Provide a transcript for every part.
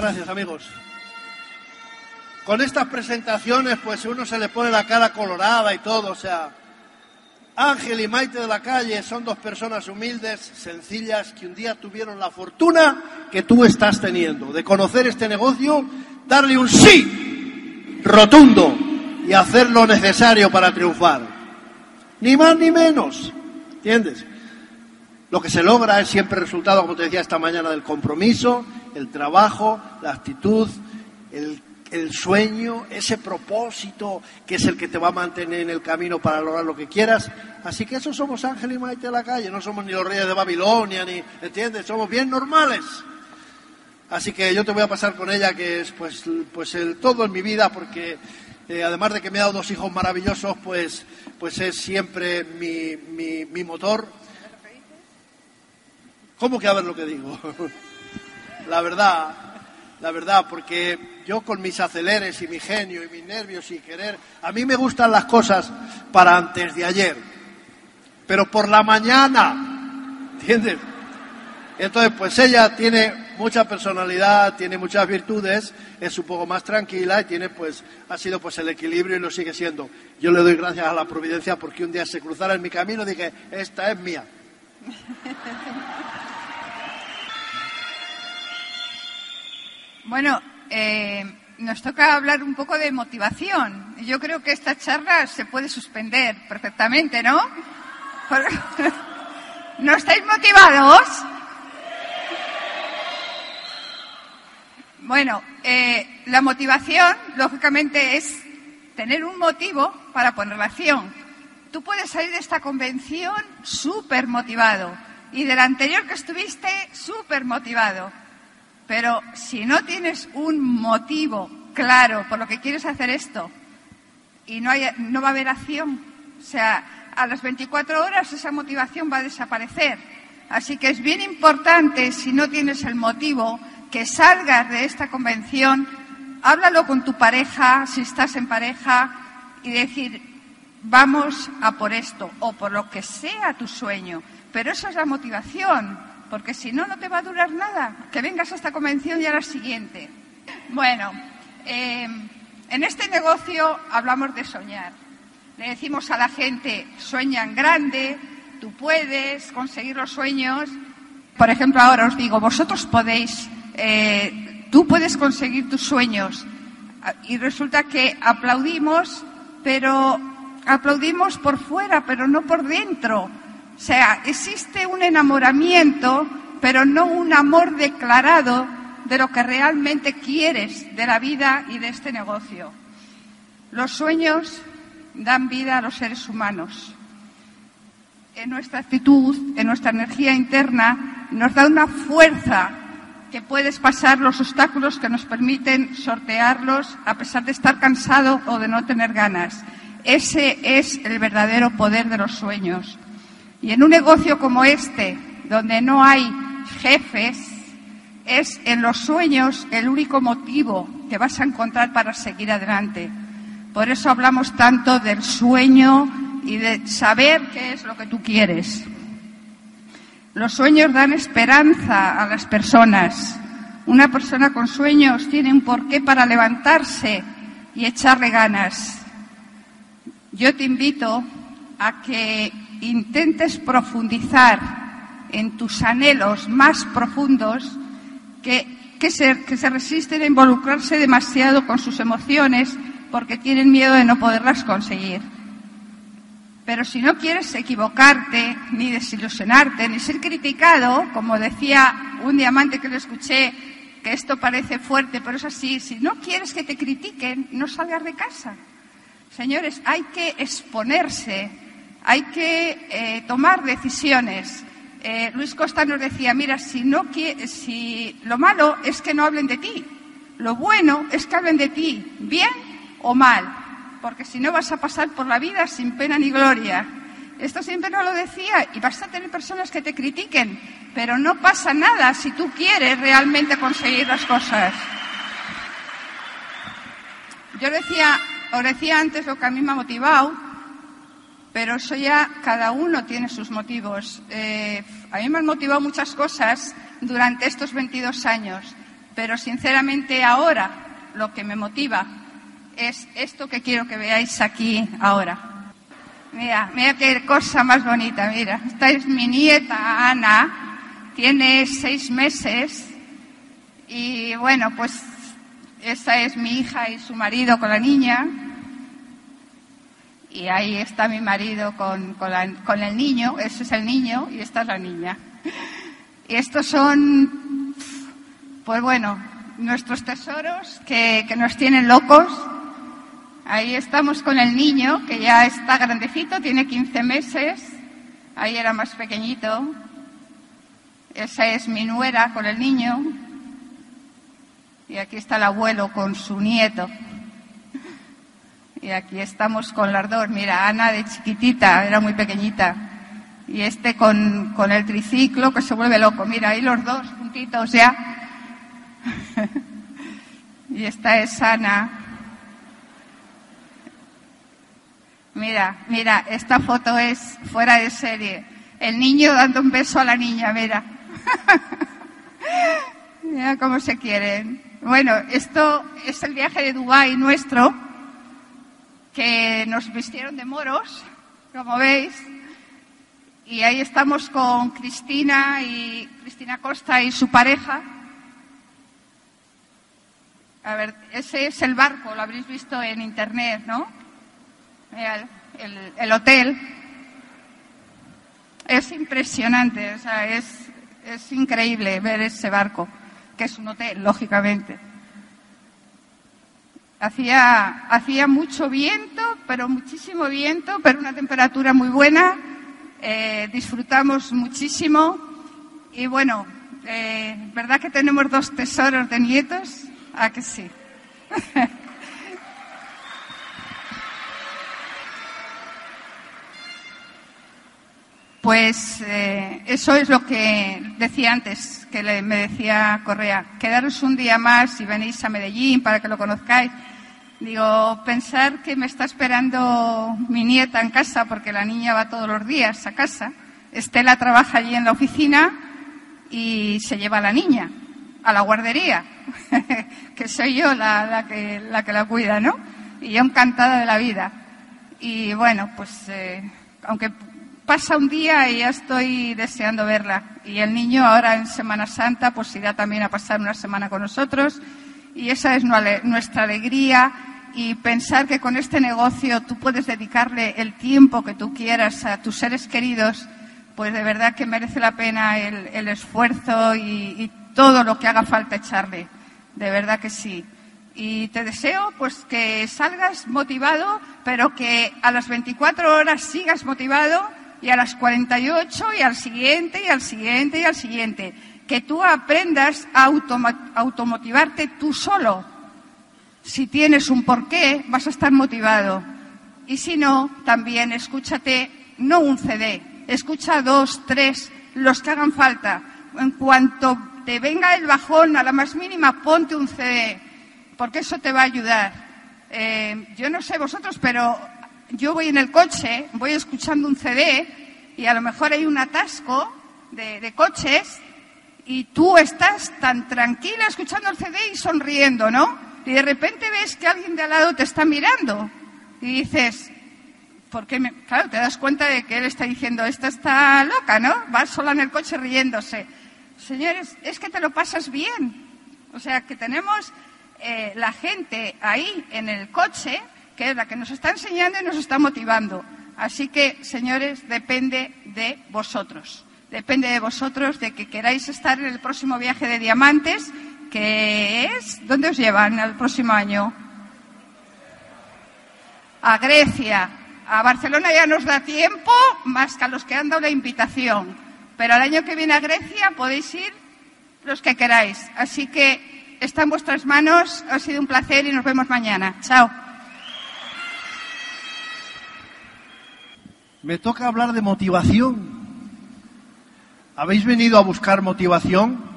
Muchas gracias, amigos. Con estas presentaciones, pues uno se le pone la cara colorada y todo, o sea, Ángel y Maite de la calle son dos personas humildes, sencillas, que un día tuvieron la fortuna que tú estás teniendo de conocer este negocio, darle un sí rotundo y hacer lo necesario para triunfar. Ni más ni menos. ¿Entiendes? Lo que se logra es siempre resultado, como te decía esta mañana, del compromiso, el trabajo, la actitud, el el sueño, ese propósito que es el que te va a mantener en el camino para lograr lo que quieras. Así que eso somos Ángel y Maite de la calle, no somos ni los reyes de Babilonia, ni, ¿entiendes? Somos bien normales. Así que yo te voy a pasar con ella, que es pues, pues todo en mi vida, porque eh, además de que me ha dado dos hijos maravillosos, pues, pues es siempre mi, mi, mi motor. ¿Cómo que a ver lo que digo? la verdad, la verdad, porque yo con mis aceleres y mi genio y mis nervios y querer, a mí me gustan las cosas para antes de ayer, pero por la mañana, ¿entiendes? Entonces, pues ella tiene mucha personalidad, tiene muchas virtudes, es un poco más tranquila y tiene, pues, ha sido pues el equilibrio y lo sigue siendo. Yo le doy gracias a la providencia porque un día se cruzara en mi camino y dije, esta es mía. Bueno, eh, nos toca hablar un poco de motivación. Yo creo que esta charla se puede suspender perfectamente, ¿no? ¿No estáis motivados? Bueno, eh, la motivación, lógicamente, es tener un motivo para poner acción. Tú puedes salir de esta convención súper motivado y del anterior que estuviste súper motivado. Pero si no tienes un motivo claro por lo que quieres hacer esto y no, no va a haber acción, o sea, a las 24 horas esa motivación va a desaparecer. Así que es bien importante, si no tienes el motivo, que salgas de esta convención, háblalo con tu pareja, si estás en pareja, y decir, vamos a por esto, o por lo que sea tu sueño. Pero esa es la motivación porque si no, no te va a durar nada. Que vengas a esta convención y a la siguiente. Bueno, eh, en este negocio hablamos de soñar. Le decimos a la gente, sueñan grande, tú puedes conseguir los sueños. Por ejemplo, ahora os digo, vosotros podéis, eh, tú puedes conseguir tus sueños. Y resulta que aplaudimos, pero aplaudimos por fuera, pero no por dentro o sea, existe un enamoramiento, pero no un amor declarado de lo que realmente quieres de la vida y de este negocio. Los sueños dan vida a los seres humanos. En nuestra actitud, en nuestra energía interna, nos da una fuerza que puedes pasar los obstáculos que nos permiten sortearlos a pesar de estar cansado o de no tener ganas. Ese es el verdadero poder de los sueños. Y en un negocio como este, donde no hay jefes, es en los sueños el único motivo que vas a encontrar para seguir adelante. Por eso hablamos tanto del sueño y de saber qué es lo que tú quieres. Los sueños dan esperanza a las personas. Una persona con sueños tiene un porqué para levantarse y echarle ganas. Yo te invito a que intentes profundizar en tus anhelos más profundos que, que, se, se resisten a involucrarse demasiado con sus emociones porque tienen miedo de no poderlas conseguir. Pero si no quieres equivocarte, ni desilusionarte, ni ser criticado, como decía un diamante que lo escuché, que esto parece fuerte, pero es así, si no quieres que te critiquen, no salgas de casa. Señores, hay que exponerse hay que eh, tomar decisiones. Eh, Luis Costa nos decía, mira, si, no, si lo malo es que no hablen de ti, lo bueno es que hablen de ti, bien o mal, porque si no vas a pasar por la vida sin pena ni gloria. Esto siempre nos lo decía y vas a tener personas que te critiquen, pero no pasa nada si tú quieres realmente conseguir las cosas. Yo decía, os decía antes lo que a mí me ha motivado, pero eso ya cada uno tiene sus motivos. Eh, a mí me han motivado muchas cosas durante estos 22 años, Pero sinceramente ahora lo que me motiva es esto que quiero que veáis aquí ahora. Mira, mira qué cosa más bonita, mira. Esta es mi nieta Ana, tiene seis meses y bueno, pues esa es mi hija y su marido con la niña. Y ahí está mi marido con, con, el niño, ese es el niño y esta es la niña. Y estos son, pues bueno, nuestros tesoros que, que nos tienen locos. Ahí estamos con el niño, que ya está grandecito, tiene 15 meses. Ahí era más pequeñito. Esa es mi nuera con el niño. Y aquí está el abuelo con su nieto. Y aquí estamos con las dos. Mira, Ana de chiquitita, era muy pequeñita. Y este con, con el triciclo que se vuelve loco. Mira, ahí los dos juntitos ya. y esta es Ana. Mira, mira, esta foto es fuera de serie. El niño dando un beso a la niña, mira. Mira cómo se quieren. Bueno, esto es el viaje de Dubái nuestro, que nos vistieron de moros, como veis, y ahí estamos con Cristina y Cristina Costa y su pareja. A ver, ese es el barco, lo habréis visto en internet, ¿no? el, el hotel. Es impresionante, o sea, es es increíble ver ese barco, que es un hotel, lógicamente. Hacía, mucho viento, pero muchísimo viento, pero una temperatura muy buena. Eh, disfrutamos muchísimo y bueno, eh, ¿verdad que tenemos dos tesoros de nietos? Ah, que sí. Pues eh, eso es lo que decía antes, que me decía Correa, quedaros un día más y venís a Medellín para que lo conozcáis. Digo, pensar que me está esperando mi nieta en casa, porque la niña va todos los días a casa. Estela trabaja allí en la oficina y se lleva a la niña a la guardería, que soy yo la, que, la cuida, ¿no? Y yo encantada de la vida. Y bueno, pues eh, aunque pasa un día y ya estoy deseando verla. Y el niño ahora en Semana Santa pues irá también a pasar una semana con nosotros. Y esa es nuestra alegría y pensar que con este negocio tú puedes dedicarle el tiempo que tú quieras a tus seres queridos, pues de verdad que merece la pena el, esfuerzo y, y, todo lo que haga falta echarle. De verdad que sí. Y te deseo pues que salgas motivado, pero que a las 24 horas sigas motivado y a las 48 y al siguiente y al siguiente y al siguiente. Que tú aprendas a automotivarte tú solo. Si tienes un porqué, vas a estar motivado. Y si no, también escúchate, no un CD, escucha dos, tres, los que hagan falta. En cuanto te venga el bajón a la más mínima, ponte un CD, porque eso te va a ayudar. Eh, yo no sé vosotros, pero yo voy en el coche, voy escuchando un CD y a lo mejor hay un atasco de, coches y tú estás tan tranquila escuchando el CD y sonriendo, ¿no? Y de repente ves que alguien de al lado te está mirando y dices, ¿por qué me... Claro, te das cuenta de que él está diciendo, esta está loca, ¿no? Va sola en el coche riéndose. Señores, es que te lo pasas bien. O sea, que tenemos eh, la gente ahí en el coche que es la que nos está enseñando y nos está motivando. Así que, señores, depende de vosotros. Depende de vosotros de que queráis estar en el próximo viaje de diamantes, que es, ¿dónde os llevan el próximo año? A Grecia. A Barcelona ya nos da tiempo, más que a los que han dado la invitación. Pero al año que viene a Grecia podéis ir los que queráis. Así que está en vuestras manos. Ha sido un placer y nos vemos mañana. Chao. Me toca hablar de motivación. ¿Habéis venido a buscar motivación?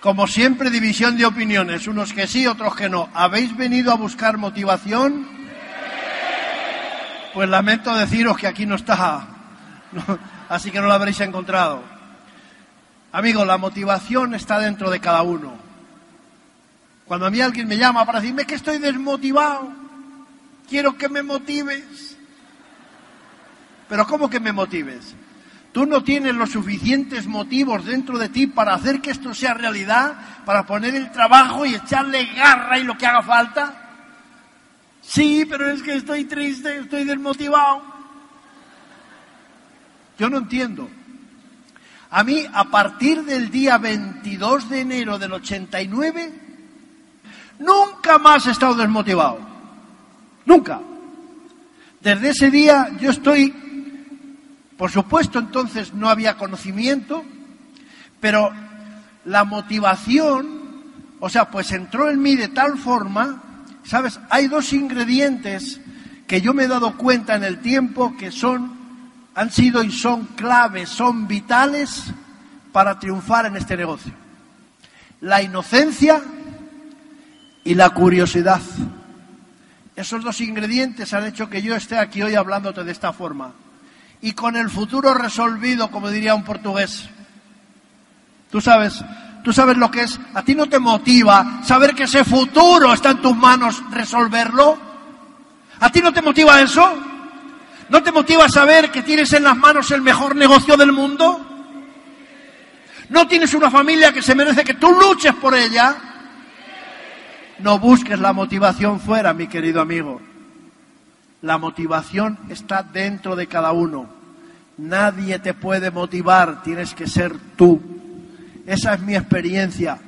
Como siempre, división de opiniones, unos que sí, otros que no. ¿Habéis venido a buscar motivación? Pues lamento deciros que aquí no está, así que no la habréis encontrado. Amigo, la motivación está dentro de cada uno. Cuando a mí alguien me llama para decirme que estoy desmotivado, quiero que me motives. Pero ¿cómo que me motives? Tú no tienes los suficientes motivos dentro de ti para hacer que esto sea realidad, para poner el trabajo y echarle garra y lo que haga falta. Sí, pero es que estoy triste, estoy desmotivado. Yo no entiendo. A mí, a partir del día 22 de enero del 89, nunca más he estado desmotivado. Nunca. Desde ese día yo estoy, por supuesto entonces no había conocimiento, pero la motivación, o sea, pues entró en mí de tal forma, ¿sabes? Hay dos ingredientes que yo me he dado cuenta en el tiempo que son han sido y son claves, son vitales para triunfar en este negocio. La inocencia y la curiosidad. Esos dos ingredientes han hecho que yo esté aquí hoy hablándote de esta forma. Y con el futuro resolvido, como diría un portugués. Tú sabes, tú sabes lo que es. A ti no te motiva saber que ese futuro está en tus manos resolverlo. ¿A ti no te motiva eso? ¿No te motiva saber que tienes en las manos el mejor negocio del mundo? ¿No tienes una familia que se merece que tú luches por ella? No busques la motivación fuera, mi querido amigo. La motivación está dentro de cada uno. Nadie te puede motivar, tienes que ser tú. Esa es mi experiencia.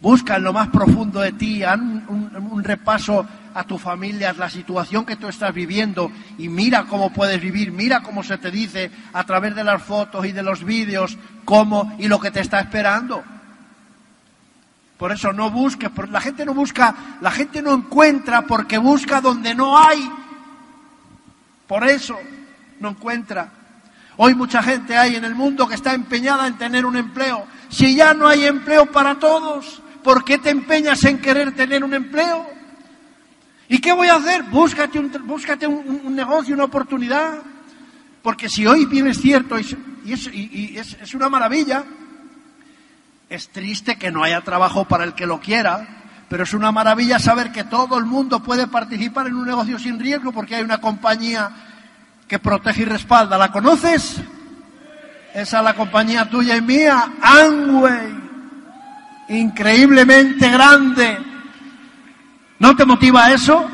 Busca en lo más profundo de ti, haz un, repaso a tu familia la situación que tú estás viviendo y mira cómo puedes vivir, mira cómo se te dice a través de las fotos y de los vídeos cómo y lo que te está esperando. Por eso no busques, la gente no busca, la gente no encuentra porque busca donde no hay. Por eso no encuentra. Hoy mucha gente hay en el mundo que está empeñada en tener un empleo. Si ya no hay empleo para todos, ¿por qué te empeñas en querer tener un empleo? ¿Y qué voy a hacer? Búscate un, búscate un, negocio, una oportunidad. Porque si hoy bien es cierto y, es, es una maravilla, es triste que no haya trabajo para el que lo quiera, pero es una maravilla saber que todo el mundo puede participar en un negocio sin riesgo porque hay una compañía que protege y respalda. ¿La conoces? Esa es la compañía tuya y mía, Amway. Increíblemente grande ¿No te motiva eso?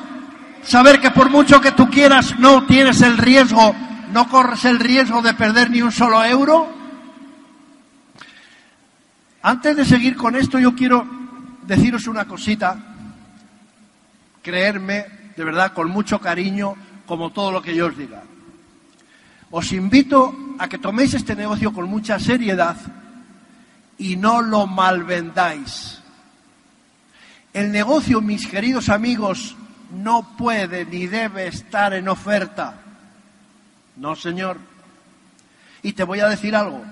Saber que por mucho que tú quieras no tienes el riesgo, no corres el riesgo de perder ni un solo euro. Antes de seguir con esto, yo quiero deciros una cosita, creerme, de verdad, con mucho cariño, como todo lo que yo os diga. Os invito a que toméis este negocio con mucha seriedad y no lo malvendáis. El negocio, mis queridos amigos, no puede ni debe estar en oferta. No, señor. Y te voy a decir algo.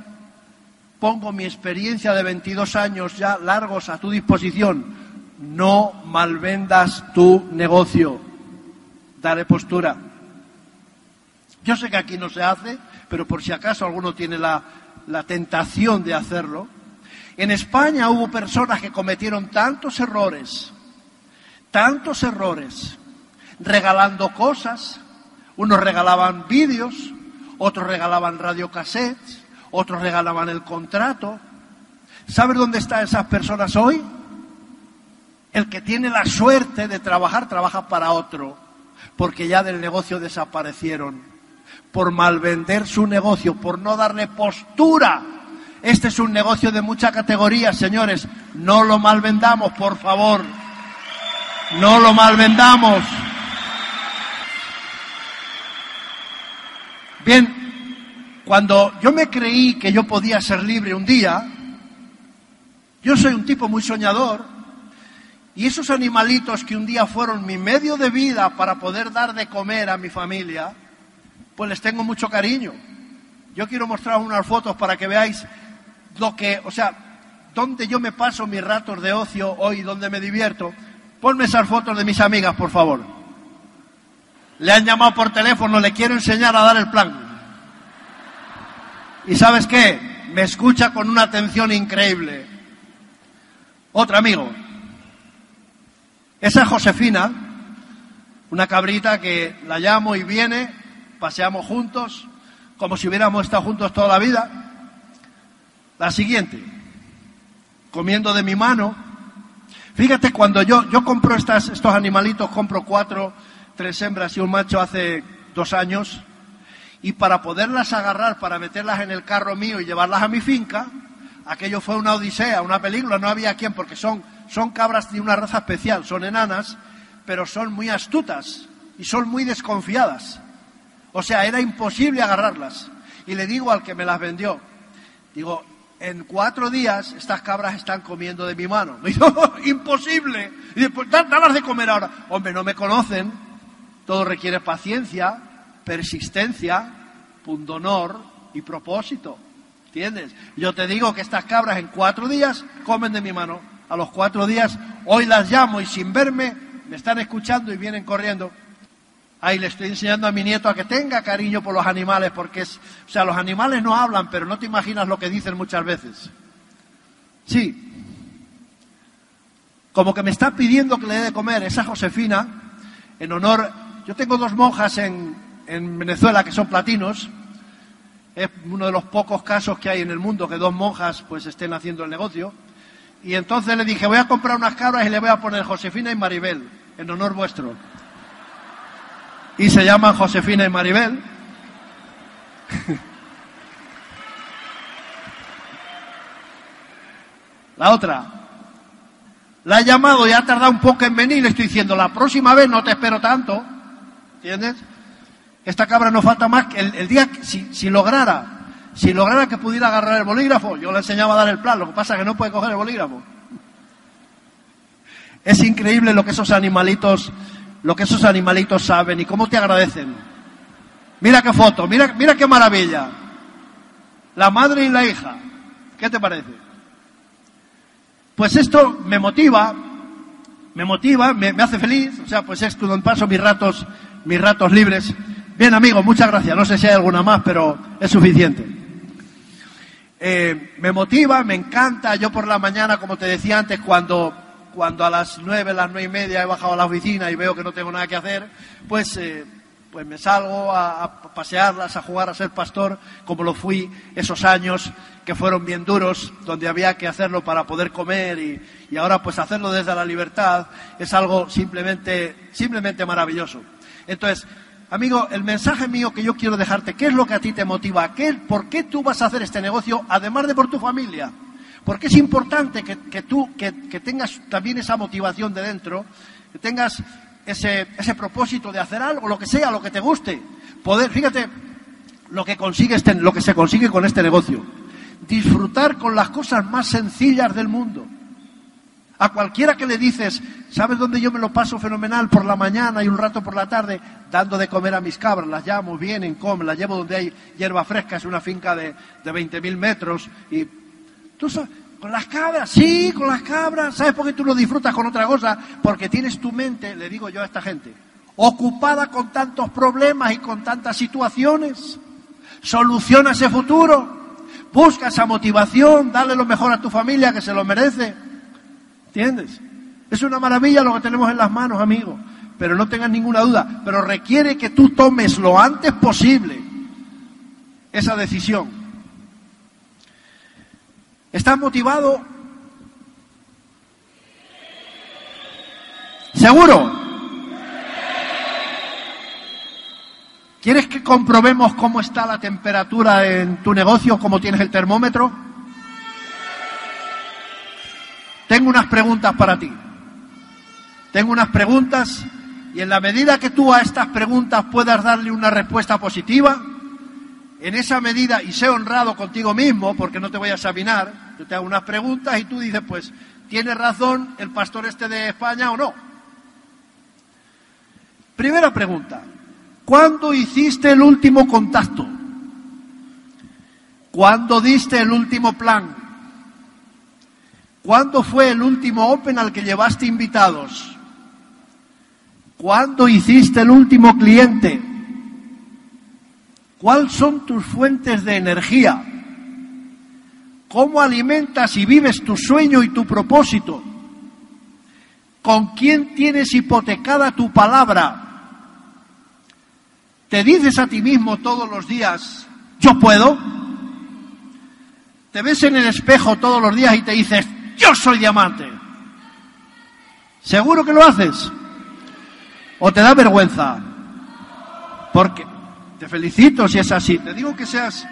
Pongo mi experiencia de 22 años ya largos a tu disposición. No malvendas tu negocio. Dale postura. Yo sé que aquí no se hace, pero por si acaso alguno tiene la, la tentación de hacerlo, en España hubo personas que cometieron tantos errores, tantos errores, regalando cosas. Unos regalaban vídeos, otros regalaban radiocassettes, otros regalaban el contrato. ¿Sabes dónde están esas personas hoy? El que tiene la suerte de trabajar, trabaja para otro, porque ya del negocio desaparecieron, por malvender su negocio, por no darle postura este es un negocio de mucha categoría, señores. No lo malvendamos, por favor. No lo malvendamos. Bien, cuando yo me creí que yo podía ser libre un día, yo soy un tipo muy soñador, y esos animalitos que un día fueron mi medio de vida para poder dar de comer a mi familia, pues les tengo mucho cariño. Yo quiero mostrar unas fotos para que veáis lo que, o sea, donde yo me paso mis ratos de ocio hoy, donde me divierto. Ponme esas fotos de mis amigas, por favor. Le han llamado por teléfono, le quiero enseñar a dar el plan. ¿Y sabes qué? me escucha con una atención increíble. Otro amigo. Esa es Josefina, una cabrita que la llamo y viene, paseamos juntos, como si hubiéramos estado juntos toda la vida. La siguiente, comiendo de mi mano. Fíjate, cuando yo, yo compro estos animalitos, compro cuatro, tres hembras y un macho hace dos años, y para poderlas agarrar, para meterlas en el carro mío y llevarlas a mi finca, aquello fue una odisea, una película, no había quien, porque son, son cabras de una raza especial, son enanas, pero son muy astutas y son muy desconfiadas. O sea, era imposible agarrarlas. Y le digo al que me las vendió, digo, en cuatro días estas cabras están comiendo de mi mano. Me dijo, imposible. Y después, dalas de comer ahora. Hombre, no me conocen. Todo requiere paciencia, persistencia, pundonor y propósito. ¿Entiendes? Yo te digo que estas cabras en cuatro días comen de mi mano. A los cuatro días, hoy las llamo y sin verme me están escuchando y vienen corriendo. Ahí le estoy enseñando a mi nieto a que tenga cariño por los animales, porque es, o sea, los animales no hablan, pero no te imaginas lo que dicen muchas veces. Sí. Como que me está pidiendo que le dé de comer esa Josefina, en honor, yo tengo dos monjas en, en Venezuela que son platinos, es uno de los pocos casos que hay en el mundo que dos monjas pues estén haciendo el negocio. Y entonces le dije, voy a comprar unas cabras y le voy a poner Josefina y Maribel, en honor vuestro. Y se llaman Josefina y Maribel. La otra. La he llamado y ha tardado un poco en venir. Le estoy diciendo, la próxima vez no te espero tanto. ¿Entiendes? Esta cabra no falta más que el, día, si, si lograra si lograra que pudiera agarrar el bolígrafo, yo le enseñaba a dar el plan, lo que pasa es que no puede coger el bolígrafo. Es increíble lo que esos animalitos, lo que esos animalitos saben y cómo te agradecen. Mira qué foto, mira, mira qué maravilla. La madre y la hija. ¿Qué te parece? Pues esto me motiva, me motiva, me, hace feliz, o sea, pues es donde paso mis ratos, mis ratos libres. Bien, amigos, muchas gracias. No sé si hay alguna más, pero es suficiente. Eh, me motiva, me encanta. Yo por la mañana, como te decía antes, cuando, cuando a las nueve, las nueve y media he bajado a la oficina y veo que no tengo nada que hacer, pues, eh, pues me salgo a, pasearlas, a jugar, a ser pastor, como lo fui esos años que fueron bien duros, donde había que hacerlo para poder comer y, y ahora pues hacerlo desde la libertad es algo simplemente, simplemente maravilloso. Entonces, Amigo, el mensaje mío que yo quiero dejarte, ¿qué es lo que a ti te motiva? ¿Qué, ¿Por qué tú vas a hacer este negocio, además de por tu familia? Porque es importante que, tú que, tengas también esa motivación de dentro, que tengas ese, ese propósito de hacer algo, lo que sea, lo que te guste. Poder, fíjate, lo que, este, lo que se consigue con este negocio. Disfrutar con las cosas más sencillas del mundo. A cualquiera que le dices, ¿sabes dónde yo me lo paso fenomenal? Por la mañana y un rato por la tarde, dando de comer a mis cabras. Las llamo, vienen, comen, las llevo donde hay hierba fresca, es una finca de, de 20.000 metros. Y tú sabes, con las cabras, sí, con las cabras. ¿Sabes por qué tú lo disfrutas con otra cosa? Porque tienes tu mente, le digo yo a esta gente, ocupada con tantos problemas y con tantas situaciones. Soluciona ese futuro. Busca esa motivación, dale lo mejor a tu familia que se lo merece. ¿Entiendes? Es una maravilla lo que tenemos en las manos, amigo. Pero no tengas ninguna duda. Pero requiere que tú tomes lo antes posible esa decisión. ¿Estás motivado? ¿Seguro? ¿Quieres que comprobemos cómo está la temperatura en tu negocio, cómo tienes el termómetro? Tengo unas preguntas para ti. Tengo unas preguntas y en la medida que tú a estas preguntas puedas darle una respuesta positiva, en esa medida, y sé honrado contigo mismo, porque no te voy a examinar, yo te hago unas preguntas y tú dices, pues, ¿tiene razón el pastor este de España o no? Primera pregunta, ¿cuándo hiciste el último contacto? ¿Cuándo diste el último plan? ¿Cuándo fue el último Open al que llevaste invitados? ¿Cuándo hiciste el último cliente? ¿Cuáles son tus fuentes de energía? ¿Cómo alimentas y vives tu sueño y tu propósito? ¿Con quién tienes hipotecada tu palabra? ¿Te dices a ti mismo todos los días, yo puedo? ¿Te ves en el espejo todos los días y te dices, yo soy diamante? ¿Seguro que lo haces? ¿O te da vergüenza? Porque te felicito si es así. Te digo que seas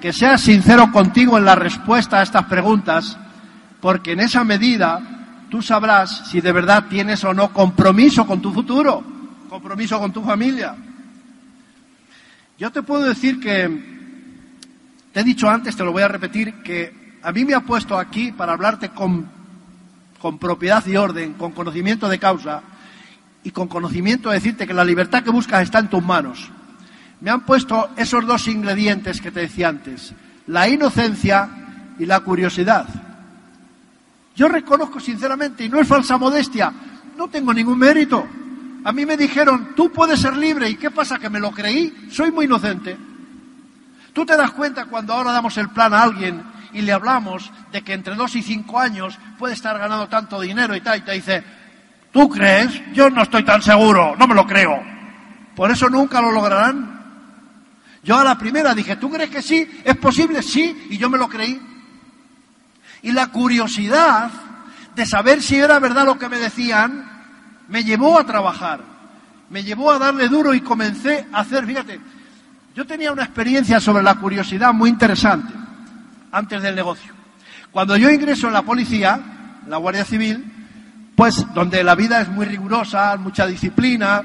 que seas sincero contigo en la respuesta a estas preguntas, porque en esa medida tú sabrás si de verdad tienes o no compromiso con tu futuro, compromiso con tu familia. Yo te puedo decir que, te he dicho antes, te lo voy a repetir, que a mí me ha puesto aquí para hablarte con, con propiedad y orden, con conocimiento de causa y con conocimiento de decirte que la libertad que buscas está en tus manos me han puesto esos dos ingredientes que te decía antes, la inocencia y la curiosidad. Yo reconozco sinceramente, y no es falsa modestia, no tengo ningún mérito. A mí me dijeron, tú puedes ser libre, ¿y qué pasa? Que me lo creí, soy muy inocente. Tú te das cuenta cuando ahora damos el plan a alguien y le hablamos de que entre dos y cinco años puede estar ganando tanto dinero y tal, y te dice, ¿tú crees? Yo no estoy tan seguro, no me lo creo. Por eso nunca lo lograrán. Yo a la primera dije, ¿tú crees que sí? ¿Es posible? Sí, y yo me lo creí. Y la curiosidad de saber si era verdad lo que me decían, me llevó a trabajar, me llevó a darle duro y comencé a hacer, fíjate, yo tenía una experiencia sobre la curiosidad muy interesante antes del negocio. Cuando yo ingreso en la policía, en la Guardia Civil, pues donde la vida es muy rigurosa, mucha disciplina,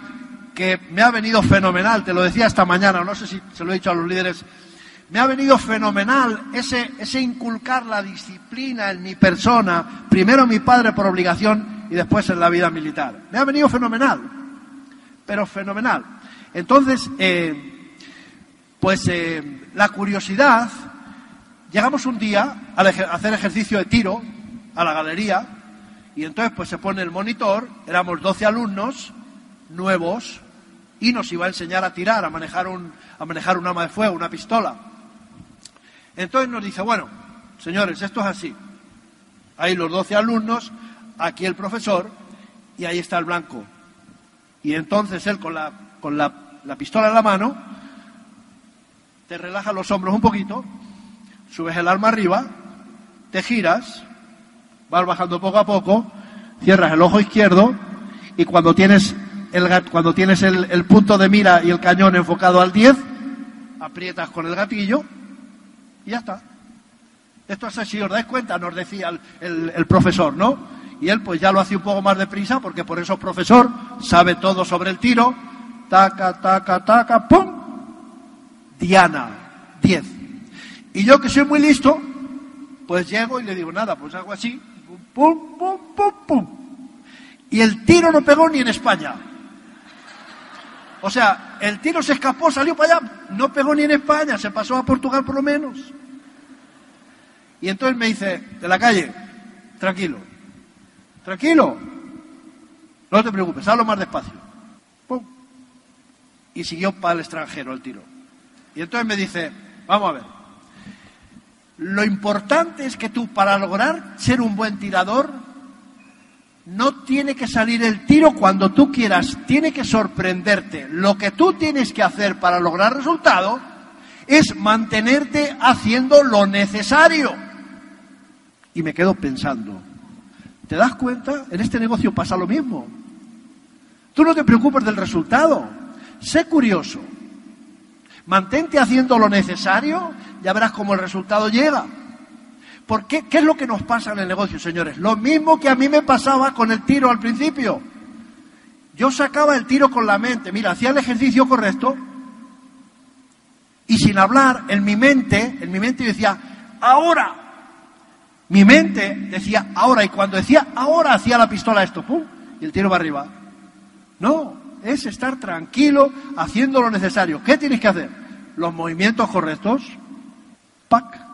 que me ha venido fenomenal, te lo decía esta mañana, no sé si se lo he dicho a los líderes, me ha venido fenomenal ese, ese inculcar la disciplina en mi persona, primero mi padre por obligación y después en la vida militar. Me ha venido fenomenal, pero fenomenal. Entonces, eh, pues eh, la curiosidad, llegamos un día a hacer ejercicio de tiro a la galería y entonces pues se pone el monitor, éramos 12 alumnos nuevos, y nos iba a enseñar a tirar, a manejar un, a manejar un arma de fuego, una pistola. Entonces nos dice, bueno, señores, esto es así. Hay los 12 alumnos, aquí el profesor y ahí está el blanco. Y entonces él con la, con la, la pistola en la mano, te relaja los hombros un poquito, subes el arma arriba, te giras, vas bajando poco a poco, cierras el ojo izquierdo y cuando tienes cuando tienes el, punto de mira y el cañón enfocado al 10, aprietas con el gatillo y ya está. Esto es así, os dais cuenta, nos decía el, el, profesor, ¿no? Y él pues ya lo hace un poco más deprisa porque por eso es profesor, sabe todo sobre el tiro. Taca, taca, taca, ¡pum! Diana, 10. Y yo que soy muy listo, pues llego y le digo, nada, pues hago así, pum, pum, pum, pum. Y el tiro no pegó ni en España. O sea, el tiro se escapó, salió para allá, no pegó ni en España, se pasó a Portugal por lo menos. Y entonces me dice, de la calle, tranquilo, tranquilo, no te preocupes, hazlo más despacio. Y siguió para el extranjero el tiro. Y entonces me dice, vamos a ver, lo importante es que tú para lograr ser un buen tirador no tiene que salir el tiro cuando tú quieras, tiene que sorprenderte. Lo que tú tienes que hacer para lograr resultado es mantenerte haciendo lo necesario. Y me quedo pensando, ¿te das cuenta? En este negocio pasa lo mismo. Tú no te preocupes del resultado, sé curioso. Mantente haciendo lo necesario, ya verás cómo el resultado llega. ¿Por qué? ¿Qué es lo que nos pasa en el negocio, señores? Lo mismo que a mí me pasaba con el tiro al principio. Yo sacaba el tiro con la mente, mira, hacía el ejercicio correcto y sin hablar, en mi mente, en mi mente yo decía, ahora. Mi mente decía, ahora, y cuando decía, ahora, hacía la pistola esto, pum, y el tiro va arriba. No, es estar tranquilo haciendo lo necesario. ¿Qué tienes que hacer? Los movimientos correctos, pac,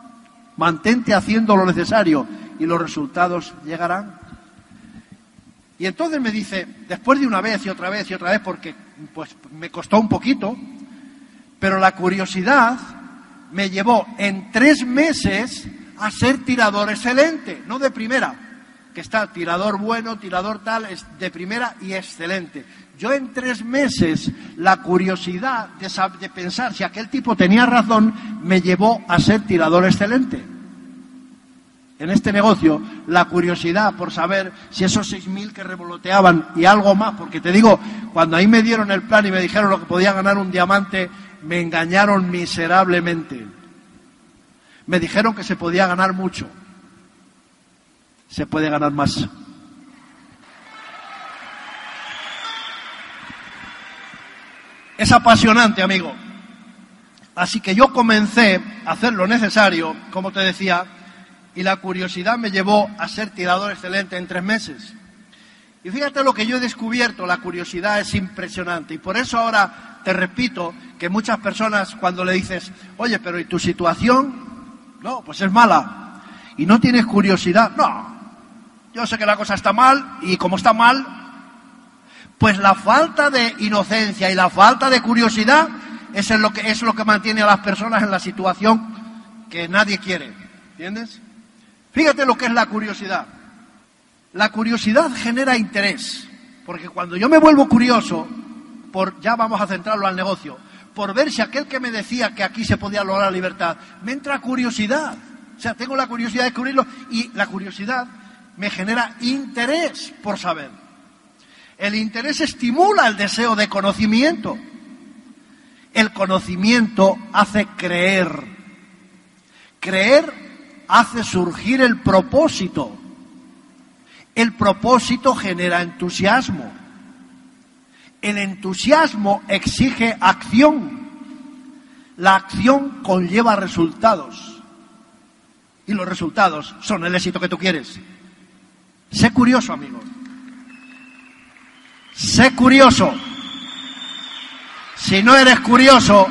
Mantente haciendo lo necesario y los resultados llegarán. Y entonces me dice, después de una vez y otra vez y otra vez, porque pues me costó un poquito, pero la curiosidad me llevó en tres meses a ser tirador excelente, no de primera, que está tirador bueno, tirador tal, es de primera y excelente. Yo en tres meses, la curiosidad de, de pensar si aquel tipo tenía razón me llevó a ser tirador excelente. En este negocio, la curiosidad por saber si esos seis mil que revoloteaban y algo más, porque te digo, cuando ahí me dieron el plan y me dijeron lo que podía ganar un diamante, me engañaron miserablemente. Me dijeron que se podía ganar mucho. Se puede ganar más. Es apasionante, amigo. Así que yo comencé a hacer lo necesario, como te decía, y la curiosidad me llevó a ser tirador excelente en tres meses. Y fíjate lo que yo he descubierto, la curiosidad es impresionante. Y por eso ahora te repito que muchas personas cuando le dices, oye, pero ¿y tu situación? No, pues es mala. Y no tienes curiosidad. No, yo sé que la cosa está mal y como está mal, pues la falta de inocencia y la falta de curiosidad es lo que, es lo que mantiene a las personas en la situación que nadie quiere. ¿Entiendes? Fíjate lo que es la curiosidad. La curiosidad genera interés, porque cuando yo me vuelvo curioso, por, ya vamos a centrarlo al negocio, por ver si aquel que me decía que aquí se podía lograr la libertad, me entra curiosidad. O sea, tengo la curiosidad de descubrirlo y la curiosidad me genera interés por saber. El interés estimula el deseo de conocimiento. El conocimiento hace creer. Creer hace surgir el propósito. El propósito genera entusiasmo. El entusiasmo exige acción. La acción conlleva resultados. Y los resultados son el éxito que tú quieres. Sé curioso, amigo. Sé curioso. Si no eres curioso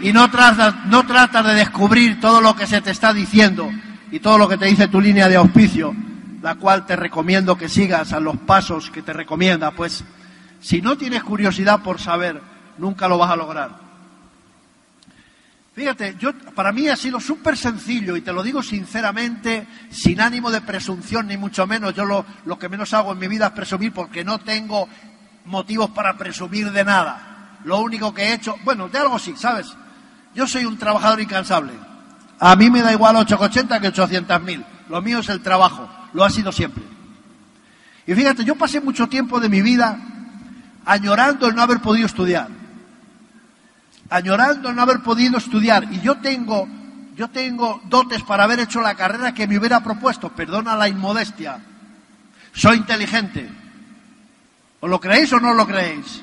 y no tratas, no tratas de descubrir todo lo que se te está diciendo y todo lo que te dice tu línea de auspicio, la cual te recomiendo que sigas a los pasos que te recomienda, pues si no tienes curiosidad por saber, nunca lo vas a lograr. Fíjate, yo, para mí ha sido súper sencillo y te lo digo sinceramente, sin ánimo de presunción ni mucho menos. Yo lo, lo que menos hago en mi vida es presumir porque no tengo motivos para presumir de nada. Lo único que he hecho, bueno, de algo sí, ¿sabes? Yo soy un trabajador incansable. A mí me da igual 880 que 800.000. Lo mío es el trabajo, lo ha sido siempre. Y fíjate, yo pasé mucho tiempo de mi vida añorando el no haber podido estudiar añorando no haber podido estudiar. Y yo tengo, yo tengo dotes para haber hecho la carrera que me hubiera propuesto. Perdona la inmodestia. Soy inteligente. ¿Os lo creéis o no lo creéis?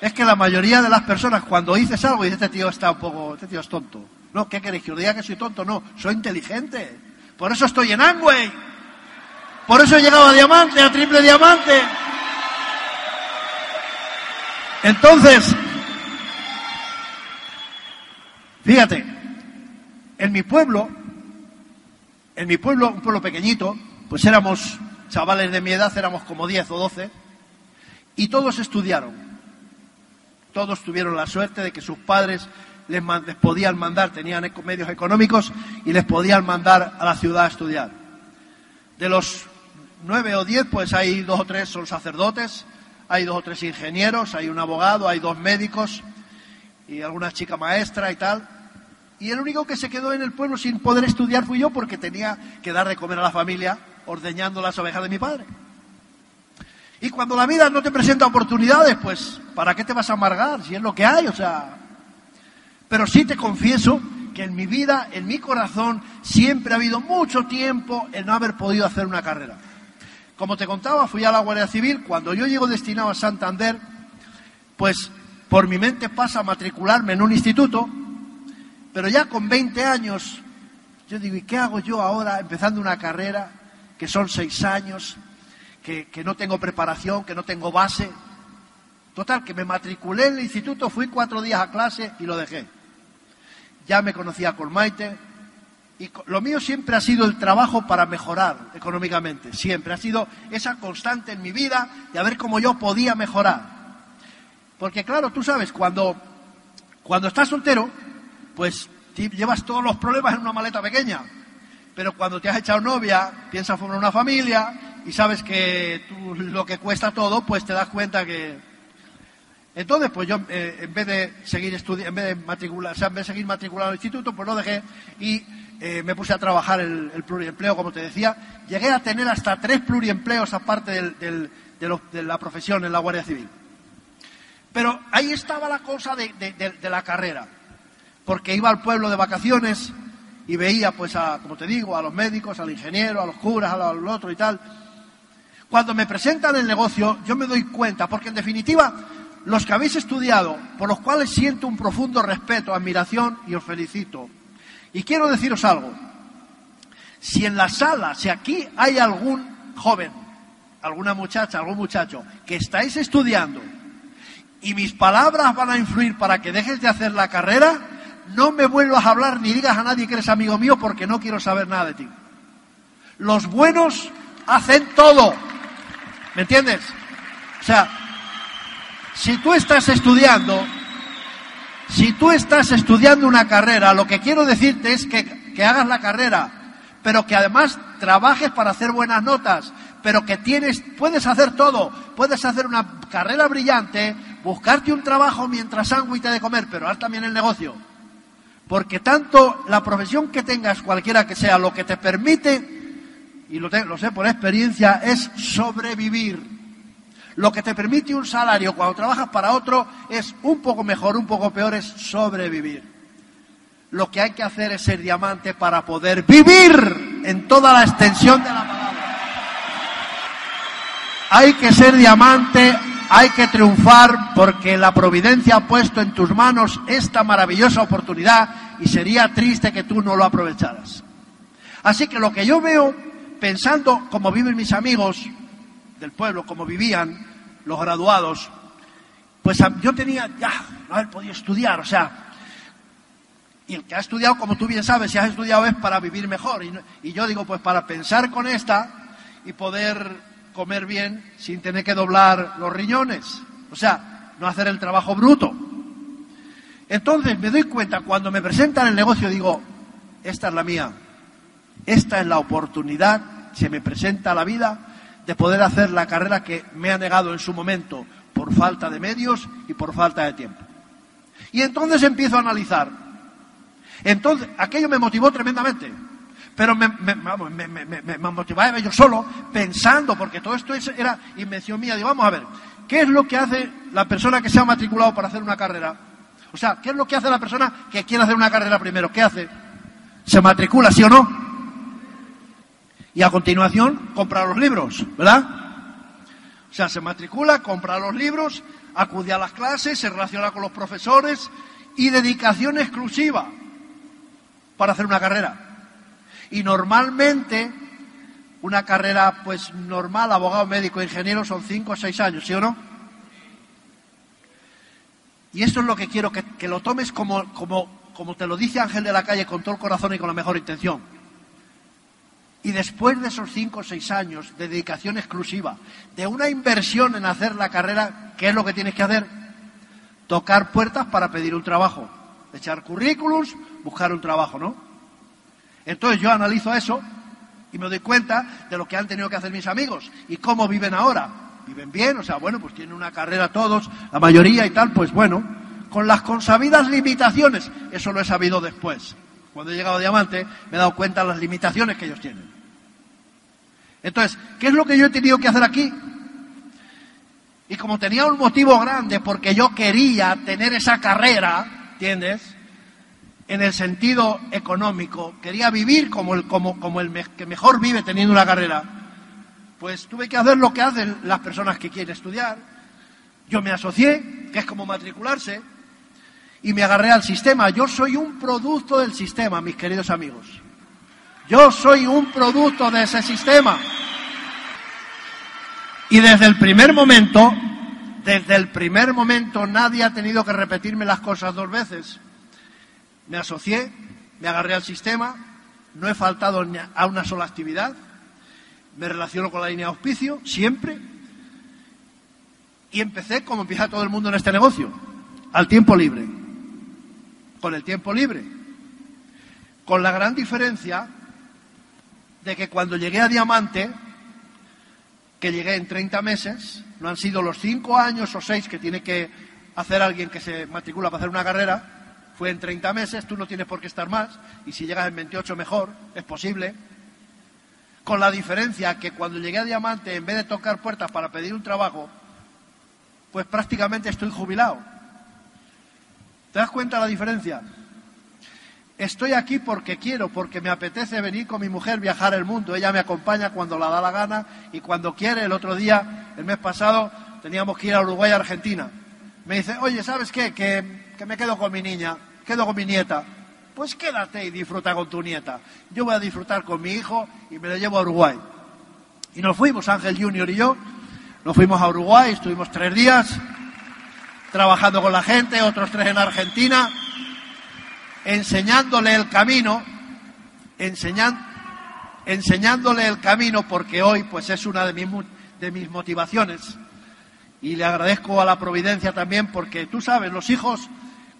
Es que la mayoría de las personas cuando dices algo y este tío está un poco, este tío es tonto. No, ¿qué queréis? ¿Que os diga que soy tonto? No, soy inteligente. Por eso estoy en Angway. Por eso he llegado a diamante, a triple diamante. Entonces, Fíjate, en mi pueblo, en mi pueblo, un pueblo pequeñito, pues éramos chavales de mi edad, éramos como 10 o 12, y todos estudiaron. Todos tuvieron la suerte de que sus padres les, podían mandar, tenían medios económicos y les podían mandar a la ciudad a estudiar. De los nueve o diez, pues hay dos o tres son sacerdotes, hay dos o tres ingenieros, hay un abogado, hay dos médicos, y alguna chica maestra y tal. Y el único que se quedó en el pueblo sin poder estudiar fui yo porque tenía que dar de comer a la familia ordeñando las ovejas de mi padre. Y cuando la vida no te presenta oportunidades, pues, ¿para qué te vas a amargar si es lo que hay? O sea, pero sí te confieso que en mi vida, en mi corazón, siempre ha habido mucho tiempo en no haber podido hacer una carrera. Como te contaba, fui a la Guardia Civil. Cuando yo llego destinado a Santander, pues por mi mente pasa matricularme en un instituto, pero ya con 20 años, yo digo, ¿y qué hago yo ahora empezando una carrera que son seis años, que, que no tengo preparación, que no tengo base? Total, que me matriculé en el instituto, fui cuatro días a clase y lo dejé. Ya me conocía con Maite, y lo mío siempre ha sido el trabajo para mejorar económicamente, siempre ha sido esa constante en mi vida de a ver cómo yo podía mejorar. Porque claro, tú sabes, cuando, cuando estás soltero, pues llevas todos los problemas en una maleta pequeña. Pero cuando te has echado novia, piensas formar una familia y sabes que lo que cuesta todo, pues te das cuenta que... Entonces, pues yo, eh, en vez de seguir estudiando, en vez de matricular, o sea, en vez de seguir matriculado al instituto, pues lo dejé y eh, me puse a trabajar el, el, pluriempleo, como te decía. Llegué a tener hasta tres pluriempleos aparte del, de, la profesión en la Guardia Civil. Pero ahí estaba la cosa de, de la carrera, porque iba al pueblo de vacaciones y veía, pues, a, como te digo, a los médicos, al ingeniero, a los curas, a los otros y tal. Cuando me presentan el negocio, yo me doy cuenta, porque en definitiva, los que habéis estudiado, por los cuales siento un profundo respeto, admiración y os felicito. Y quiero deciros algo. Si en la sala, si aquí hay algún joven, alguna muchacha, algún muchacho, que estáis estudiando y mis palabras van a influir para que dejes de hacer la carrera, no me vuelvas a hablar ni digas a nadie que eres amigo mío porque no quiero saber nada de ti. Los buenos hacen todo. ¿Me entiendes? O sea, si tú estás estudiando, si tú estás estudiando una carrera, lo que quiero decirte es que, que hagas la carrera, pero que además trabajes para hacer buenas notas, pero que tienes, puedes hacer todo, puedes hacer una carrera brillante, buscarte un trabajo mientras te de comer, pero haz también el negocio. Porque tanto la profesión que tengas, cualquiera que sea, lo que te permite y lo, sé por experiencia, es sobrevivir. Lo que te permite un salario cuando trabajas para otro es un poco mejor, un poco peor, es sobrevivir. Lo que hay que hacer es ser diamante para poder vivir en toda la extensión de la palabra. Hay que ser diamante, hay que triunfar porque la providencia ha puesto en tus manos esta maravillosa oportunidad y sería triste que tú no lo aprovecharas. Así que lo que yo veo pensando como viven mis amigos del pueblo, como vivían los graduados, pues yo tenía ya no haber podido estudiar, o sea, y el que ha estudiado, como tú bien sabes, si has estudiado es para vivir mejor. Y, y yo digo, pues para pensar con esta y poder comer bien sin tener que doblar los riñones. O sea, no hacer el trabajo bruto. Entonces me doy cuenta, cuando me presentan el negocio, digo, esta es la mía. Esta es la oportunidad, se me presenta la vida, de poder hacer la carrera que me ha negado en su momento por falta de medios y por falta de tiempo. Y entonces empiezo a analizar. Entonces, aquello me motivó tremendamente. Pero me, me, me, motivaba yo solo, pensando, porque todo esto era invención mía. Digo, vamos a ver, ¿qué es lo que hace la persona que se ha matriculado para hacer una carrera? O sea, ¿qué es lo que hace la persona que quiere hacer una carrera primero? ¿Qué hace? ¿Se matricula, sí o no? Y a continuación, compra los libros, ¿verdad? O sea, se matricula, compra los libros, acude a las clases, se relaciona con los profesores y dedicación exclusiva para hacer una carrera. Y normalmente, una carrera pues normal, abogado, médico, ingeniero, son cinco o seis años, ¿sí o no? Y esto es lo que quiero, que, que lo tomes como, como, como te lo dice Ángel de la Calle con todo el corazón y con la mejor intención. Y después de esos cinco o seis años de dedicación exclusiva, de una inversión en hacer la carrera, ¿qué es lo que tienes que hacer? Tocar puertas para pedir un trabajo, echar currículums, buscar un trabajo, ¿no? Entonces yo analizo eso y me doy cuenta de lo que han tenido que hacer mis amigos y cómo viven ahora. Viven bien, o sea, bueno, pues tienen una carrera todos, la mayoría y tal, pues bueno, con las consabidas limitaciones. Eso lo he sabido después. Cuando he llegado a Diamante me he dado cuenta de las limitaciones que ellos tienen. Entonces, ¿qué es lo que yo he tenido que hacer aquí? Y como tenía un motivo grande, porque yo quería tener esa carrera, ¿entiendes? En el sentido económico, quería vivir como el, como, como el que mejor vive teniendo una carrera, pues tuve que hacer lo que hacen las personas que quieren estudiar. Yo me asocié, que es como matricularse, y me agarré al sistema. Yo soy un producto del sistema, mis queridos amigos. Yo soy un producto de ese sistema. Y desde el primer momento, desde el primer momento nadie ha tenido que repetirme las cosas dos veces. Me asocié, me agarré al sistema, no he faltado a una sola actividad, me relaciono con la línea de auspicio, siempre, y empecé como empieza todo el mundo en este negocio, al tiempo libre. con el tiempo libre. Con la gran diferencia de que cuando llegué a Diamante, que llegué en 30 meses, no han sido los 5 años o 6 que tiene que hacer alguien que se matricula para hacer una carrera, fue en 30 meses, tú no tienes por qué estar más, y si llegas en 28 mejor, es posible. Con la diferencia que cuando llegué a Diamante, en vez de tocar puertas para pedir un trabajo, pues prácticamente estoy jubilado. ¿Te das cuenta la diferencia? Estoy aquí porque quiero, porque me apetece venir con mi mujer, viajar el mundo. Ella me acompaña cuando la da la gana y cuando quiere. El otro día, el mes pasado, teníamos que ir a Uruguay y Argentina. Me dice, oye, ¿sabes qué? Que, que me quedo con mi niña, quedo con mi nieta. Pues quédate y disfruta con tu nieta. Yo voy a disfrutar con mi hijo y me lo llevo a Uruguay. Y nos fuimos, Ángel Junior y yo, nos fuimos a Uruguay, estuvimos tres días trabajando con la gente, otros tres en Argentina, enseñándole el camino, enseñándole el camino porque hoy pues es una de mis, de mis motivaciones y le agradezco a la providencia también porque tú sabes, los hijos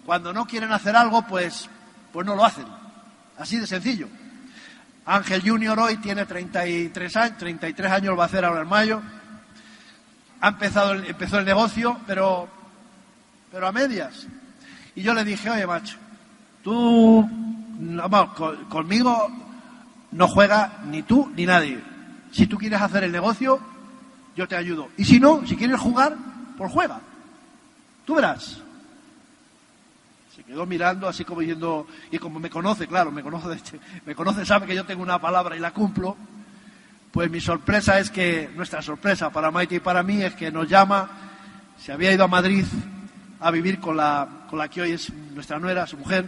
cuando no quieren hacer algo pues, pues no lo hacen, así de sencillo. Ángel Junior hoy tiene 33 años, 33 años va a hacer ahora en mayo. Ha empezado empezó el negocio, pero pero a medias. Y yo le dije, oye, macho, tú, conmigo no juega ni tú ni nadie. Si tú quieres hacer el negocio, yo te ayudo. Y si no, si quieres jugar, pues juega. Tú verás. Se quedó mirando así como diciendo, y como me conoce, claro, me conoce, me conoce, sabe que yo tengo una palabra y la cumplo. Pues mi sorpresa es que, nuestra sorpresa para Maite y para mí es que nos llama, se había ido a Madrid a vivir con la, con la que hoy es nuestra nuera, su mujer,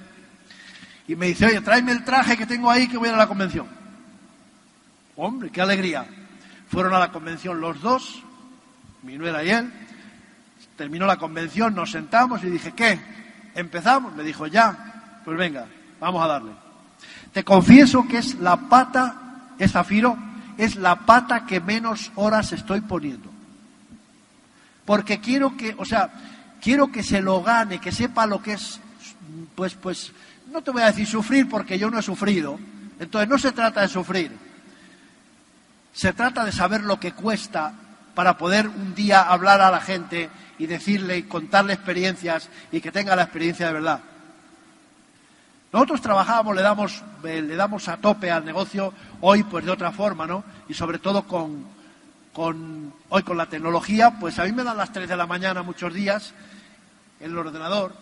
y me dice, oye, tráeme el traje que tengo ahí que voy a, a la convención. Hombre, qué alegría. Fueron a la convención los dos, mi nuera y él. Terminó la convención, nos sentamos y dije, ¿qué? ¿Empezamos? Me dijo, ya. Pues venga, vamos a darle. Te confieso que es la pata, es Zafiro, es la pata que menos horas estoy poniendo. Porque quiero que, o sea, quiero que se lo gane, que sepa lo que es, pues, pues, no te voy a decir sufrir porque yo no he sufrido. Entonces no se trata de sufrir. Se trata de saber lo que cuesta para poder un día hablar a la gente y decirle y contarle experiencias y que tenga la experiencia de verdad. Nosotros trabajamos, le damos, eh, le damos a tope al negocio hoy pues de otra forma, ¿no? Y sobre todo con, con hoy con la tecnología, pues a mí me dan las 3 de la mañana muchos días en el ordenador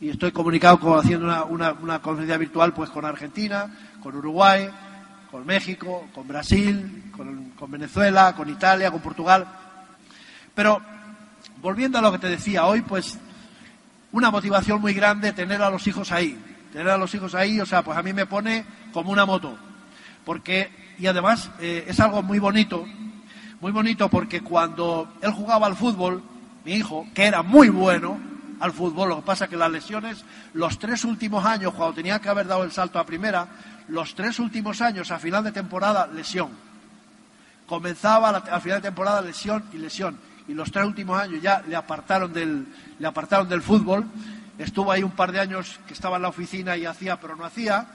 y estoy comunicado haciendo una, una, conferencia virtual pues con Argentina, con Uruguay, con México, con Brasil, con, con, Venezuela, con Italia, con Portugal. Pero volviendo a lo que te decía hoy, pues una motivación muy grande tener a los hijos ahí. Tener a los hijos ahí, o sea, pues a mí me pone como una moto. Porque, y además eh, es algo muy bonito, muy bonito porque cuando él jugaba al fútbol, mi hijo, que era muy bueno al fútbol, lo que pasa que las lesiones, los tres últimos años, cuando tenía que haber dado el salto a primera, los tres últimos años a final de temporada, lesión. Comenzaba a final de temporada lesión y lesión. Y los tres últimos años ya le apartaron del, le apartaron del fútbol. Estuvo ahí un par de años que estaba en la oficina y hacía, pero no hacía.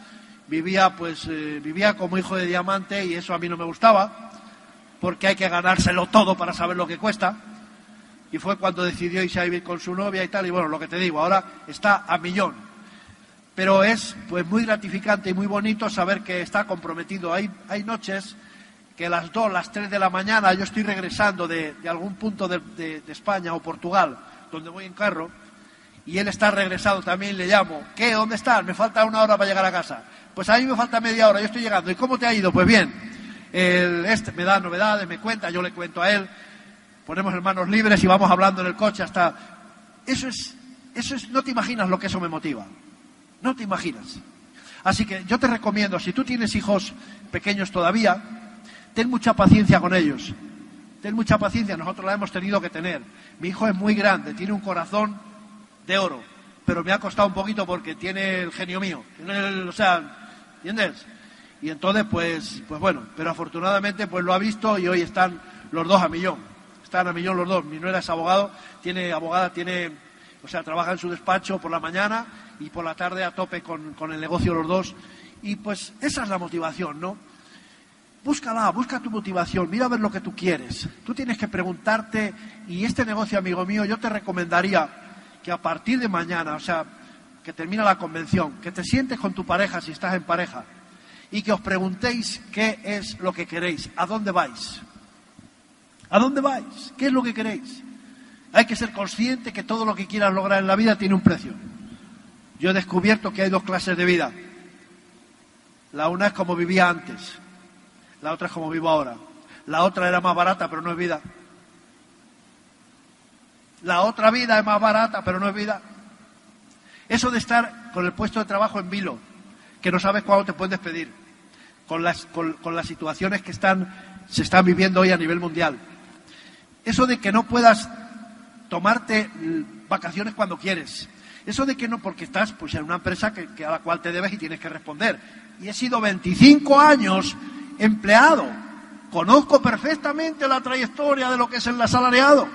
Vivía, pues, eh, vivía como hijo de diamante y eso a mí no me gustaba, porque hay que ganárselo todo para saber lo que cuesta y fue cuando decidió irse a vivir con su novia y tal, y bueno, lo que te digo, ahora está a millón. Pero es pues muy gratificante y muy bonito saber que está comprometido. Hay, hay noches que a las 2, las 3 de la mañana yo estoy regresando de, algún punto de, España o Portugal, donde voy en carro, y él está regresado también, le llamo, ¿qué? ¿Dónde estás? Me falta una hora para llegar a casa. Pues a me falta media hora, yo estoy llegando. ¿Y cómo te ha ido? Pues bien, este me da novedades, me cuenta, yo le cuento a él, ponemos en manos libres y vamos hablando en el coche hasta... Eso es, eso es, no te imaginas lo que eso me motiva. No te imaginas. Así que yo te recomiendo, si tú tienes hijos pequeños todavía, ten mucha paciencia con ellos. Ten mucha paciencia, nosotros la hemos tenido que tener. Mi hijo es muy grande, tiene un corazón de oro, pero me ha costado un poquito porque tiene el genio mío. o sea, ¿entiendes? Y entonces, pues, pues bueno, pero afortunadamente pues lo ha visto y hoy están los dos a millón están a millón los dos. Mi nuera es abogado, tiene abogada, tiene O sea, trabaja en su despacho por la mañana y por la tarde a tope con, con el negocio los dos. Y pues esa es la motivación, ¿no? Búscala, busca tu motivación, mira a ver lo que tú quieres. Tú tienes que preguntarte, y este negocio, amigo mío, yo te recomendaría que a partir de mañana, o sea, que termina la convención, que te sientes con tu pareja si estás en pareja y que os preguntéis qué es lo que queréis, a dónde vais. ¿A dónde vais? ¿Qué es lo que queréis? Hay que ser consciente que todo lo que quieras lograr en la vida tiene un precio. Yo he descubierto que hay dos clases de vida. La una es como vivía antes, la otra es como vivo ahora. La otra era más barata, pero no es vida. La otra vida es más barata, pero no es vida. Eso de estar con el puesto de trabajo en vilo, que no sabes cuándo te puedes despedir, con las, con, las situaciones que están, se están viviendo hoy a nivel mundial. Eso de que no puedas tomarte vacaciones cuando quieres. Eso de que no, porque estás pues, en una empresa que, a la cual te debes y tienes que responder. Y he sido 25 años empleado. Conozco perfectamente la trayectoria de lo que es el asalariado.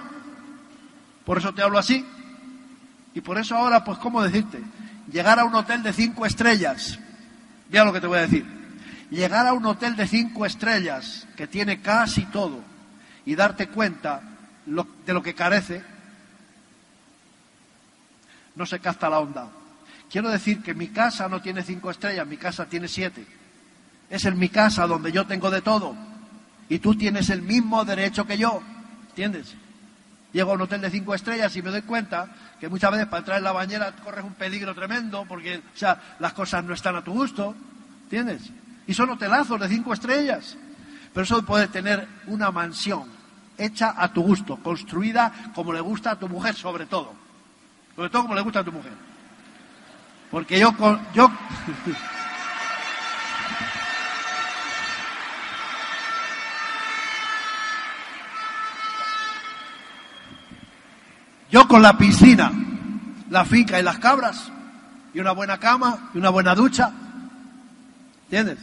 Por eso te hablo así. Y por eso ahora, pues, ¿cómo decirte? Llegar a un hotel de cinco estrellas. Mira lo que te voy a decir. Llegar a un hotel de cinco estrellas que tiene casi todo y darte cuenta de lo que carece, no se capta la onda. Quiero decir que mi casa no tiene cinco estrellas, mi casa tiene siete. Es en mi casa donde yo tengo de todo. Y tú tienes el mismo derecho que yo. ¿Entiendes? Llego a un hotel de cinco estrellas y me doy cuenta que muchas veces para entrar en la bañera corres un peligro tremendo porque, o sea, las cosas no están a tu gusto. ¿Entiendes? Y son hotelazos de cinco estrellas. Pero eso de tener una mansión hecha a tu gusto, construida como le gusta a tu mujer sobre todo. Sobre todo como le gusta a tu mujer. Porque yo, yo Yo con la piscina, la finca y las cabras, y una buena cama, y una buena ducha. ¿Entiendes?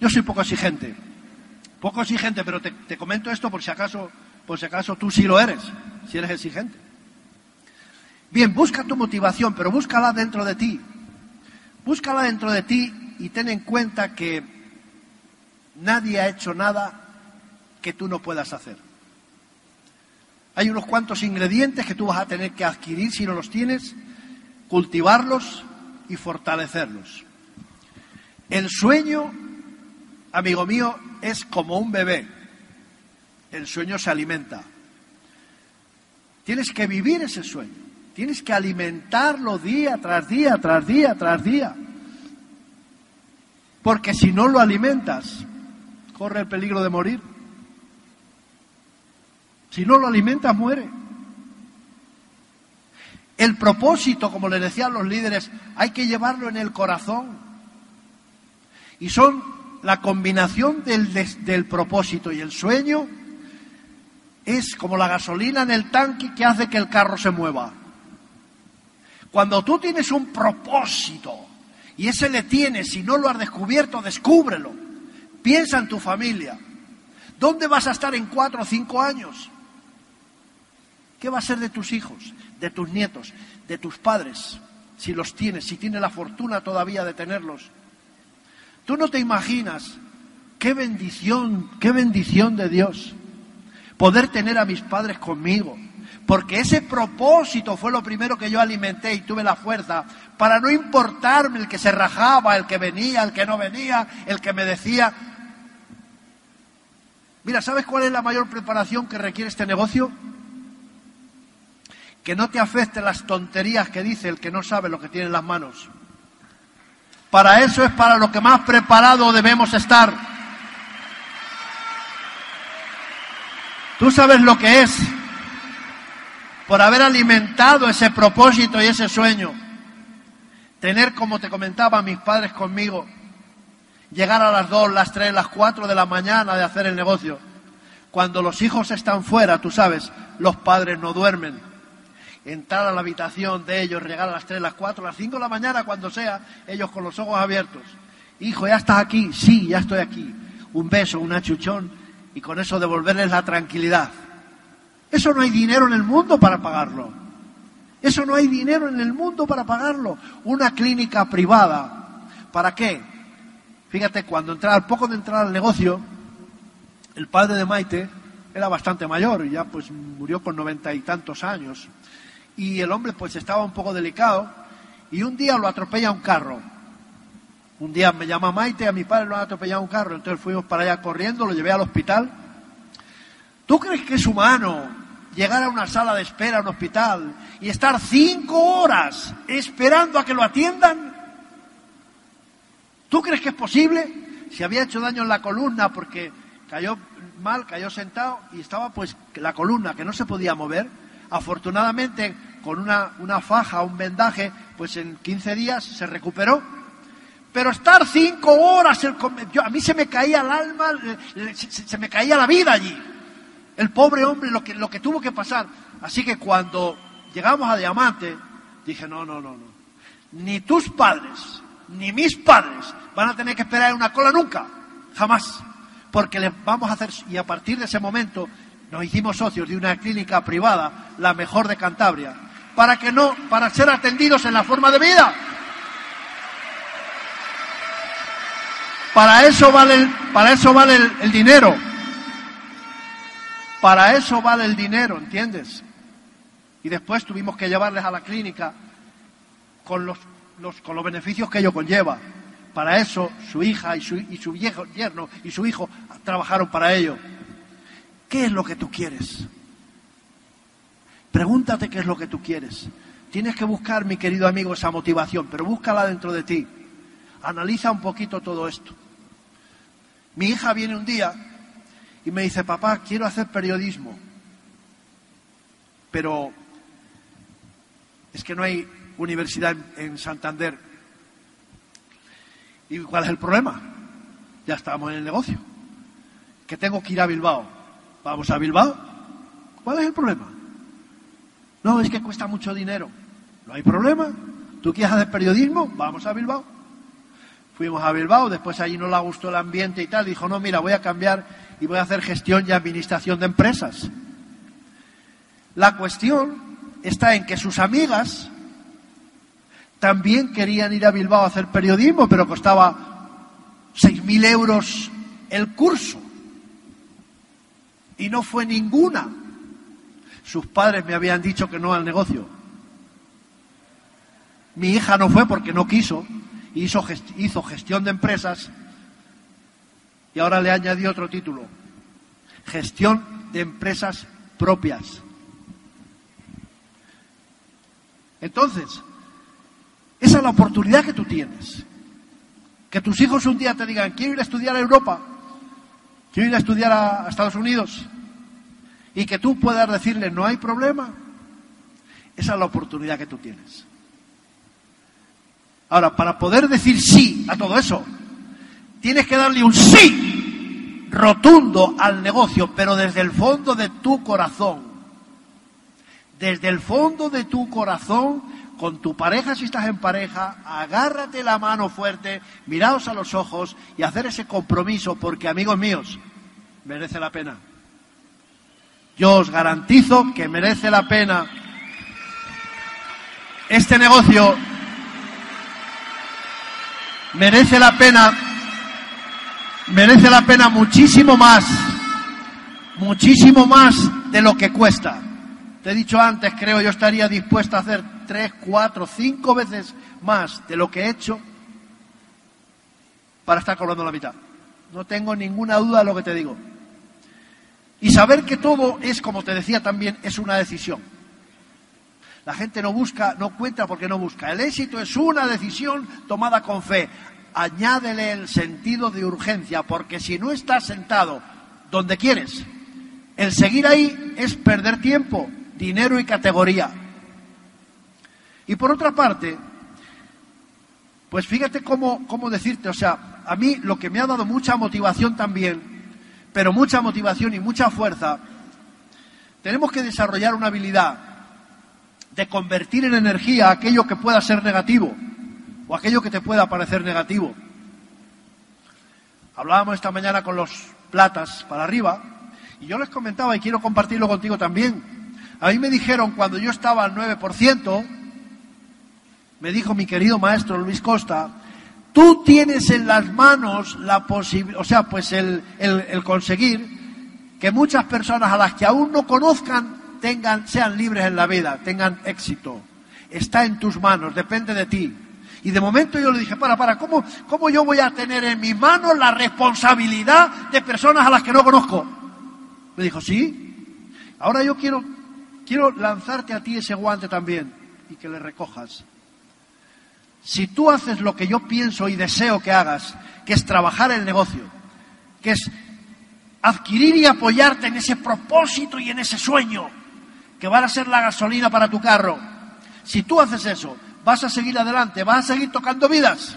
Yo soy poco exigente. Poco exigente, pero te, te, comento esto por si acaso, por si acaso tú sí lo eres, si eres exigente. Bien, busca tu motivación, pero búscala dentro de ti. Búscala dentro de ti y ten en cuenta que nadie ha hecho nada que tú no puedas hacer. Hay unos cuantos ingredientes que tú vas a tener que adquirir si no los tienes, cultivarlos y fortalecerlos. El sueño, amigo mío, es como un bebé. El sueño se alimenta. Tienes que vivir ese sueño. Tienes que alimentarlo día tras día, tras día, tras día. Porque si no lo alimentas, corre el peligro de morir. Si no lo alimentas, muere. El propósito, como le decían los líderes, hay que llevarlo en el corazón. Y son la combinación del, del propósito y el sueño, es como la gasolina en el tanque que hace que el carro se mueva. Cuando tú tienes un propósito y ese le tienes, si no lo has descubierto, descúbrelo. Piensa en tu familia. ¿Dónde vas a estar en cuatro o cinco años? ¿Qué va a ser de tus hijos, de tus nietos, de tus padres, si los tienes, si tienes la fortuna todavía de tenerlos? Tú no te imaginas qué bendición, qué bendición de Dios poder tener a mis padres conmigo, porque ese propósito fue lo primero que yo alimenté y tuve la fuerza para no importarme el que se rajaba, el que venía, el que no venía, el que me decía. Mira, ¿sabes cuál es la mayor preparación que requiere este negocio? Que no te afecten las tonterías que dice el que no sabe lo que tiene en las manos. Para eso es para lo que más preparado debemos estar. Tú sabes lo que es por haber alimentado ese propósito y ese sueño. Tener, como te comentaba, mis padres conmigo, llegar a las dos, las tres, las cuatro de la mañana de hacer el negocio. Cuando los hijos están fuera, tú sabes, los padres no duermen entrar a la habitación de ellos, llegar a las 3, las 4, las 5 de la mañana, cuando sea, ellos con los ojos abiertos. Hijo, ¿ya estás aquí? Sí, ya estoy aquí. Un beso, un achuchón y con eso devolverles la tranquilidad. Eso no hay dinero en el mundo para pagarlo. Eso no hay dinero en el mundo para pagarlo. Una clínica privada. ¿Para qué? Fíjate, cuando entraba, al poco de entrar al negocio, el padre de Maite era bastante mayor, ya pues murió con noventa y tantos años. Y el hombre pues estaba un poco delicado y un día lo atropella un carro. Un día me llama Maite, a mi padre lo ha atropellado un carro, entonces fuimos para allá corriendo, lo llevé al hospital. ¿Tú crees que es humano llegar a una sala de espera a un hospital y estar cinco horas esperando a que lo atiendan? ¿Tú crees que es posible? Si había hecho daño en la columna porque cayó mal, cayó sentado y estaba pues la columna que no se podía mover. Afortunadamente, con una, una faja, un vendaje, pues en 15 días se recuperó. Pero estar cinco horas, el, a mí se me caía el alma, se, se, me caía la vida allí. El pobre hombre, lo que, lo que tuvo que pasar. Así que cuando llegamos a Diamante, dije, no, no, no, no. Ni tus padres, ni mis padres van a tener que esperar en una cola nunca, jamás porque les vamos a hacer, y a partir de ese momento nos hicimos socios de una clínica privada, la mejor de Cantabria, para que no, para ser atendidos en la forma de vida. Para eso vale el, para eso vale el, dinero. Para eso vale el dinero, ¿entiendes? Y después tuvimos que llevarles a la clínica con los, los, con los beneficios que ello conlleva. Para eso su hija y su, y su viejo yerno y su hijo trabajaron para ello. ¿Qué es lo que tú quieres? Pregúntate qué es lo que tú quieres. Tienes que buscar, mi querido amigo, esa motivación, pero búscala dentro de ti. Analiza un poquito todo esto. Mi hija viene un día y me dice, papá, quiero hacer periodismo, pero es que no hay universidad en Santander ¿Y cuál es el problema? Ya estamos en el negocio. Que tengo que ir a Bilbao. ¿Vamos a Bilbao? ¿Cuál es el problema? No, es que cuesta mucho dinero. No hay problema. ¿Tú quieres hacer periodismo? Vamos a Bilbao. Fuimos a Bilbao, después allí no le gustó el ambiente y tal. Dijo, no, mira, voy a cambiar y voy a hacer gestión y administración de empresas. La cuestión está en que sus amigas también querían ir a Bilbao a hacer periodismo, pero costaba 6.000 euros el curso. Y no fue ninguna. Sus padres me habían dicho que no al negocio. Mi hija no fue porque no quiso, hizo, hizo gestión de empresas y ahora le añadí otro título, gestión de empresas propias. Entonces, esa es la oportunidad que tú tienes. Que tus hijos un día te digan, quiero ir a estudiar a Europa, quiero ir a estudiar a Estados Unidos, y que tú puedas decirle, no hay problema. Esa es la oportunidad que tú tienes. Ahora, para poder decir sí a todo eso, tienes que darle un sí rotundo al negocio, pero desde el fondo de tu corazón. Desde el fondo de tu corazón con tu pareja si estás en pareja, agárrate la mano fuerte, miraos a los ojos y hacer ese compromiso, porque amigos míos, merece la pena. Yo os garantizo que merece la pena este negocio, merece la pena, merece la pena muchísimo más, muchísimo más de lo que cuesta. Te he dicho antes, creo yo estaría dispuesto a hacer tres, cuatro, cinco veces más de lo que he hecho para estar cobrando la mitad. No tengo ninguna duda de lo que te digo. Y saber que todo es, como te decía también, es una decisión. La gente no busca, no cuenta porque no busca. El éxito es una decisión tomada con fe. Añádele el sentido de urgencia, porque si no estás sentado donde quieres, el seguir ahí es perder tiempo dinero y categoría. Y por otra parte, pues fíjate cómo, cómo decirte, o sea, a mí lo que me ha dado mucha motivación también, pero mucha motivación y mucha fuerza, tenemos que desarrollar una habilidad de convertir en energía aquello que pueda ser negativo o aquello que te pueda parecer negativo. Hablábamos esta mañana con los platas para arriba y yo les comentaba y quiero compartirlo contigo también A mí me dijeron cuando yo estaba al 9%, me dijo mi querido maestro Luis Costa, tú tienes en las manos la posibilidad, o sea, pues el, conseguir que muchas personas a las que aún no conozcan tengan, sean libres en la vida, tengan éxito. Está en tus manos, depende de ti. Y de momento yo le dije, para, para, ¿cómo, ¿cómo yo voy a tener en mis manos la responsabilidad de personas a las que no conozco? Me dijo, sí. Ahora yo quiero, quiero lanzarte a ti ese guante también y que le recojas. Si tú haces lo que yo pienso y deseo que hagas, que es trabajar el negocio, que es adquirir y apoyarte en ese propósito y en ese sueño, que van a ser la gasolina para tu carro, si tú haces eso, vas a seguir adelante, vas a seguir tocando vidas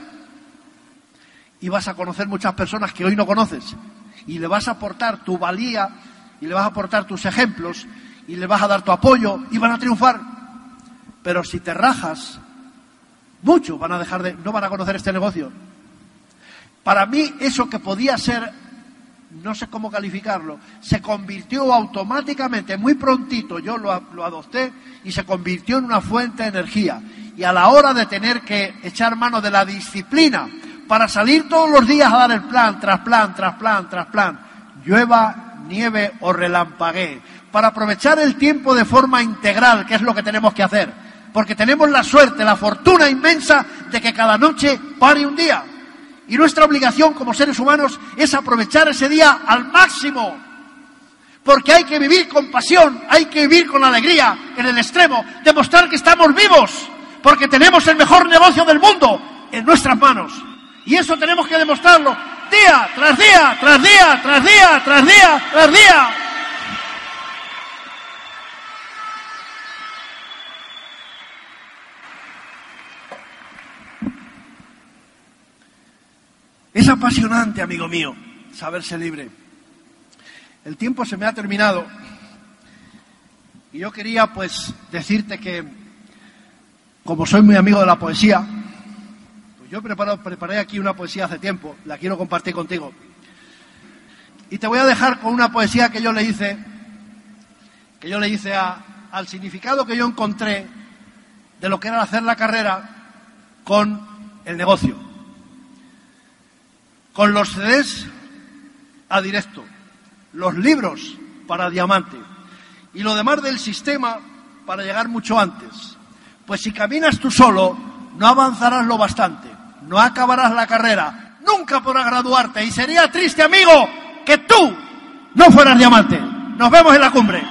y vas a conocer muchas personas que hoy no conoces y le vas a aportar tu valía y le vas a aportar tus ejemplos y le vas a dar tu apoyo y van a triunfar. Pero si te rajas, muchos van a dejar de, no van a conocer este negocio. Para mí eso que podía ser no sé cómo calificarlo, se convirtió automáticamente, muy prontito yo lo, adopté y se convirtió en una fuente de energía. Y a la hora de tener que echar mano de la disciplina para salir todos los días a dar el plan, tras plan, tras plan, tras plan, llueva, nieve o relampaguee, para aprovechar el tiempo de forma integral, que es lo que tenemos que hacer. Porque tenemos la suerte, la fortuna inmensa de que cada noche pare un día. Y nuestra obligación como seres humanos es aprovechar ese día al máximo. Porque hay que vivir con pasión, hay que vivir con alegría en el extremo, demostrar que estamos vivos, porque tenemos el mejor negocio del mundo en nuestras manos. Y eso tenemos que demostrarlo día tras día, tras día, tras día, tras día, tras día. Es apasionante, amigo mío, saberse libre. El tiempo se me ha terminado y yo quería pues decirte que, como soy muy amigo de la poesía, pues yo preparé aquí una poesía hace tiempo, la quiero compartir contigo. Y te voy a dejar con una poesía que yo le hice, que yo le hice al significado que yo encontré de lo que era hacer la carrera con el negocio con los CDs a directo, los libros para diamante y lo demás del sistema para llegar mucho antes. Pues si caminas tú solo, no avanzarás lo bastante, no acabarás la carrera, nunca podrás graduarte y sería triste, amigo, que tú no fueras diamante. Nos vemos en la cumbre.